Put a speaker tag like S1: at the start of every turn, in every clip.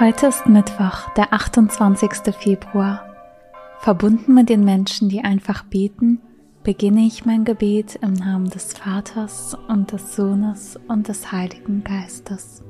S1: Heute ist Mittwoch, der 28. Februar. Verbunden mit den Menschen, die einfach beten, beginne ich mein Gebet im Namen des Vaters und des Sohnes und des Heiligen Geistes.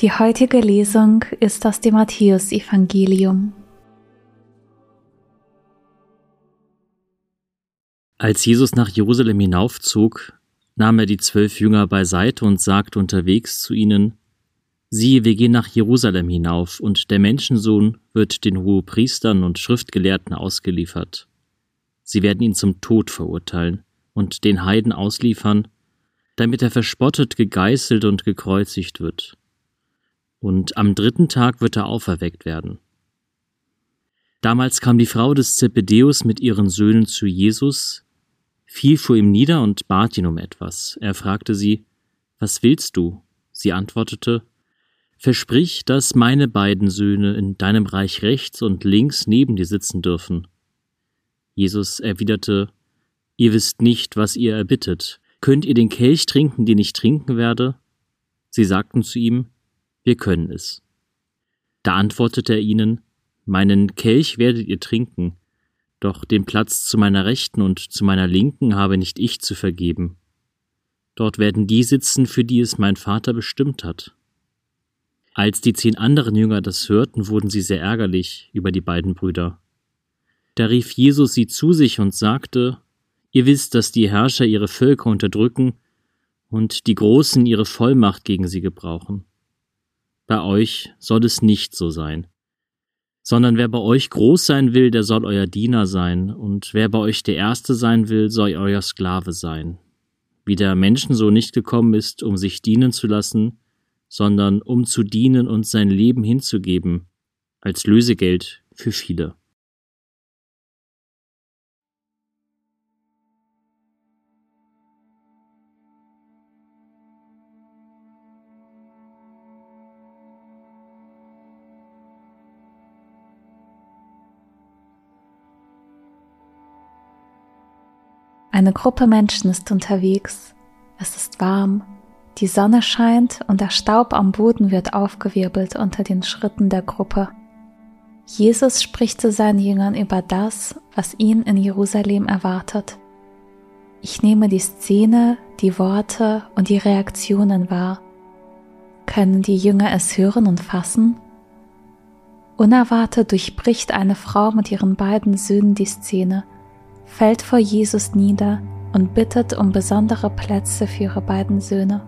S1: Die heutige Lesung ist aus dem Matthäusevangelium.
S2: Als Jesus nach Jerusalem hinaufzog, nahm er die zwölf Jünger beiseite und sagte unterwegs zu ihnen, Siehe, wir gehen nach Jerusalem hinauf, und der Menschensohn wird den Hohepriestern und Schriftgelehrten ausgeliefert. Sie werden ihn zum Tod verurteilen und den Heiden ausliefern, damit er verspottet, gegeißelt und gekreuzigt wird und am dritten Tag wird er auferweckt werden. Damals kam die Frau des Zebedeus mit ihren Söhnen zu Jesus, fiel vor ihm nieder und bat ihn um etwas. Er fragte sie, Was willst du? Sie antwortete, Versprich, dass meine beiden Söhne in deinem Reich rechts und links neben dir sitzen dürfen. Jesus erwiderte, Ihr wisst nicht, was ihr erbittet. Könnt ihr den Kelch trinken, den ich trinken werde? Sie sagten zu ihm, wir können es. Da antwortete er ihnen, Meinen Kelch werdet ihr trinken, doch den Platz zu meiner Rechten und zu meiner Linken habe nicht ich zu vergeben. Dort werden die sitzen, für die es mein Vater bestimmt hat. Als die zehn anderen Jünger das hörten, wurden sie sehr ärgerlich über die beiden Brüder. Da rief Jesus sie zu sich und sagte, Ihr wisst, dass die Herrscher ihre Völker unterdrücken und die Großen ihre Vollmacht gegen sie gebrauchen. Bei euch soll es nicht so sein. Sondern wer bei euch groß sein will, der soll euer Diener sein, und wer bei euch der Erste sein will, soll euer Sklave sein. Wie der Menschen so nicht gekommen ist, um sich dienen zu lassen, sondern um zu dienen und sein Leben hinzugeben, als Lösegeld für viele.
S1: Eine Gruppe Menschen ist unterwegs. Es ist warm. Die Sonne scheint und der Staub am Boden wird aufgewirbelt unter den Schritten der Gruppe. Jesus spricht zu seinen Jüngern über das, was ihn in Jerusalem erwartet. Ich nehme die Szene, die Worte und die Reaktionen wahr. Können die Jünger es hören und fassen? Unerwartet durchbricht eine Frau mit ihren beiden Söhnen die Szene fällt vor Jesus nieder und bittet um besondere Plätze für ihre beiden Söhne.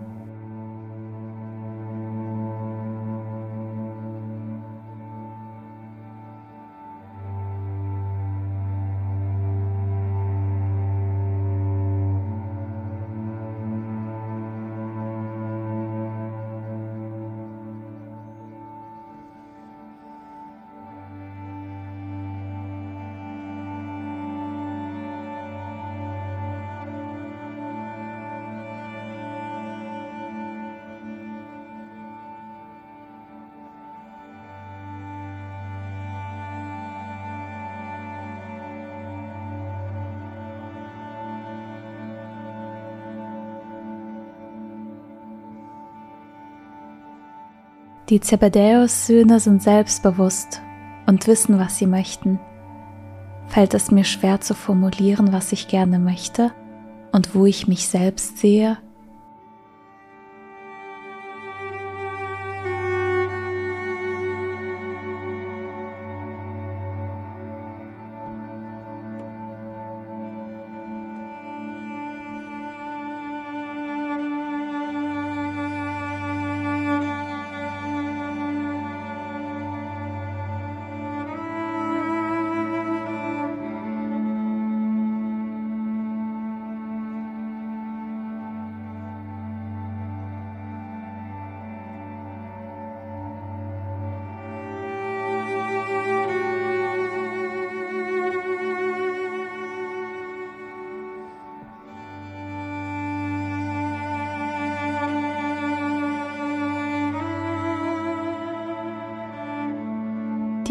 S1: Die Zebedäus-Söhne sind selbstbewusst und wissen, was sie möchten. Fällt es mir schwer zu formulieren, was ich gerne möchte und wo ich mich selbst sehe?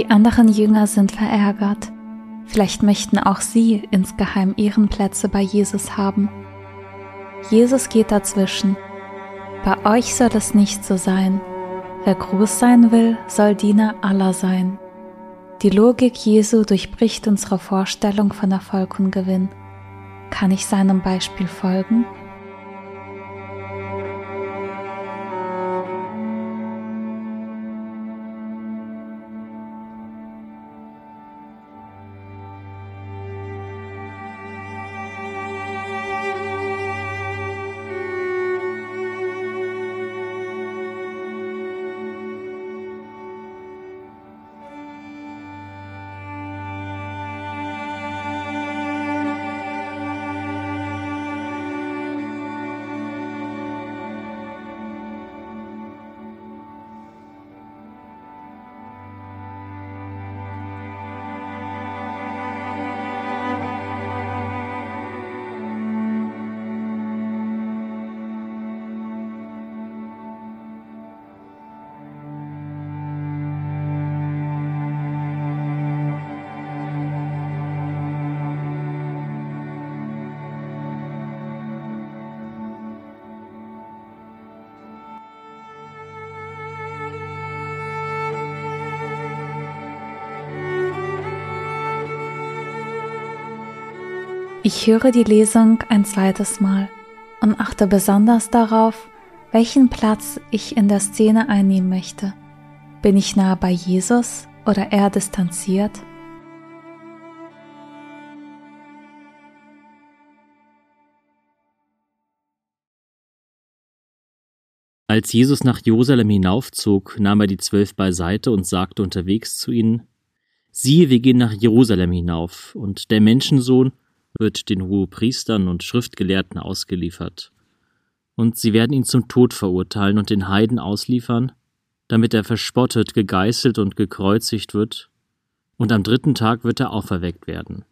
S1: Die anderen Jünger sind verärgert. Vielleicht möchten auch sie insgeheim ihren Plätze bei Jesus haben. Jesus geht dazwischen. Bei euch soll es nicht so sein. Wer groß sein will, soll Diener aller sein. Die Logik Jesu durchbricht unsere Vorstellung von Erfolg und Gewinn. Kann ich seinem Beispiel folgen? Ich höre die Lesung ein zweites Mal und achte besonders darauf, welchen Platz ich in der Szene einnehmen möchte. Bin ich nah bei Jesus oder eher distanziert?
S2: Als Jesus nach Jerusalem hinaufzog, nahm er die Zwölf beiseite und sagte unterwegs zu ihnen, Siehe, wir gehen nach Jerusalem hinauf, und der Menschensohn wird den Hohepriestern und Schriftgelehrten ausgeliefert. Und sie werden ihn zum Tod verurteilen und den Heiden ausliefern, damit er verspottet, gegeißelt und gekreuzigt wird, und am dritten Tag wird er auferweckt werden.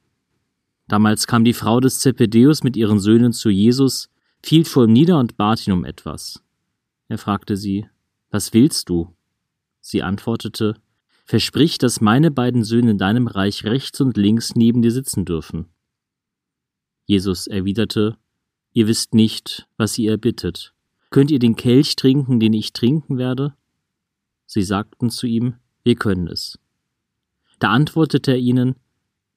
S2: Damals kam die Frau des Zebedeus mit ihren Söhnen zu Jesus, fiel vor ihm nieder und bat ihn um etwas. Er fragte sie, Was willst du? Sie antwortete, Versprich, dass meine beiden Söhne in deinem Reich rechts und links neben dir sitzen dürfen. Jesus erwiderte, Ihr wisst nicht, was ihr erbittet. Könnt ihr den Kelch trinken, den ich trinken werde? Sie sagten zu ihm, Wir können es. Da antwortete er ihnen,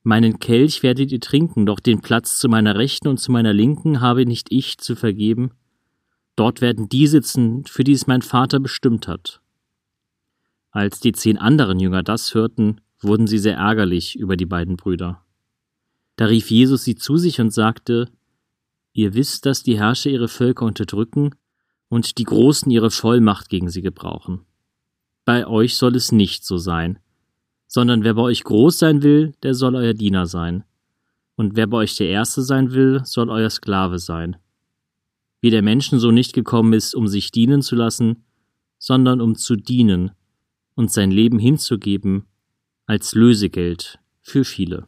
S2: Meinen Kelch werdet ihr trinken, doch den Platz zu meiner Rechten und zu meiner Linken habe nicht ich zu vergeben. Dort werden die sitzen, für die es mein Vater bestimmt hat. Als die zehn anderen Jünger das hörten, wurden sie sehr ärgerlich über die beiden Brüder. Da rief Jesus sie zu sich und sagte, Ihr wisst, dass die Herrscher ihre Völker unterdrücken und die Großen ihre Vollmacht gegen sie gebrauchen. Bei euch soll es nicht so sein, sondern wer bei euch groß sein will, der soll euer Diener sein. Und wer bei euch der Erste sein will, soll euer Sklave sein. Wie der Menschen so nicht gekommen ist, um sich dienen zu lassen, sondern um zu dienen und sein Leben hinzugeben als Lösegeld für viele.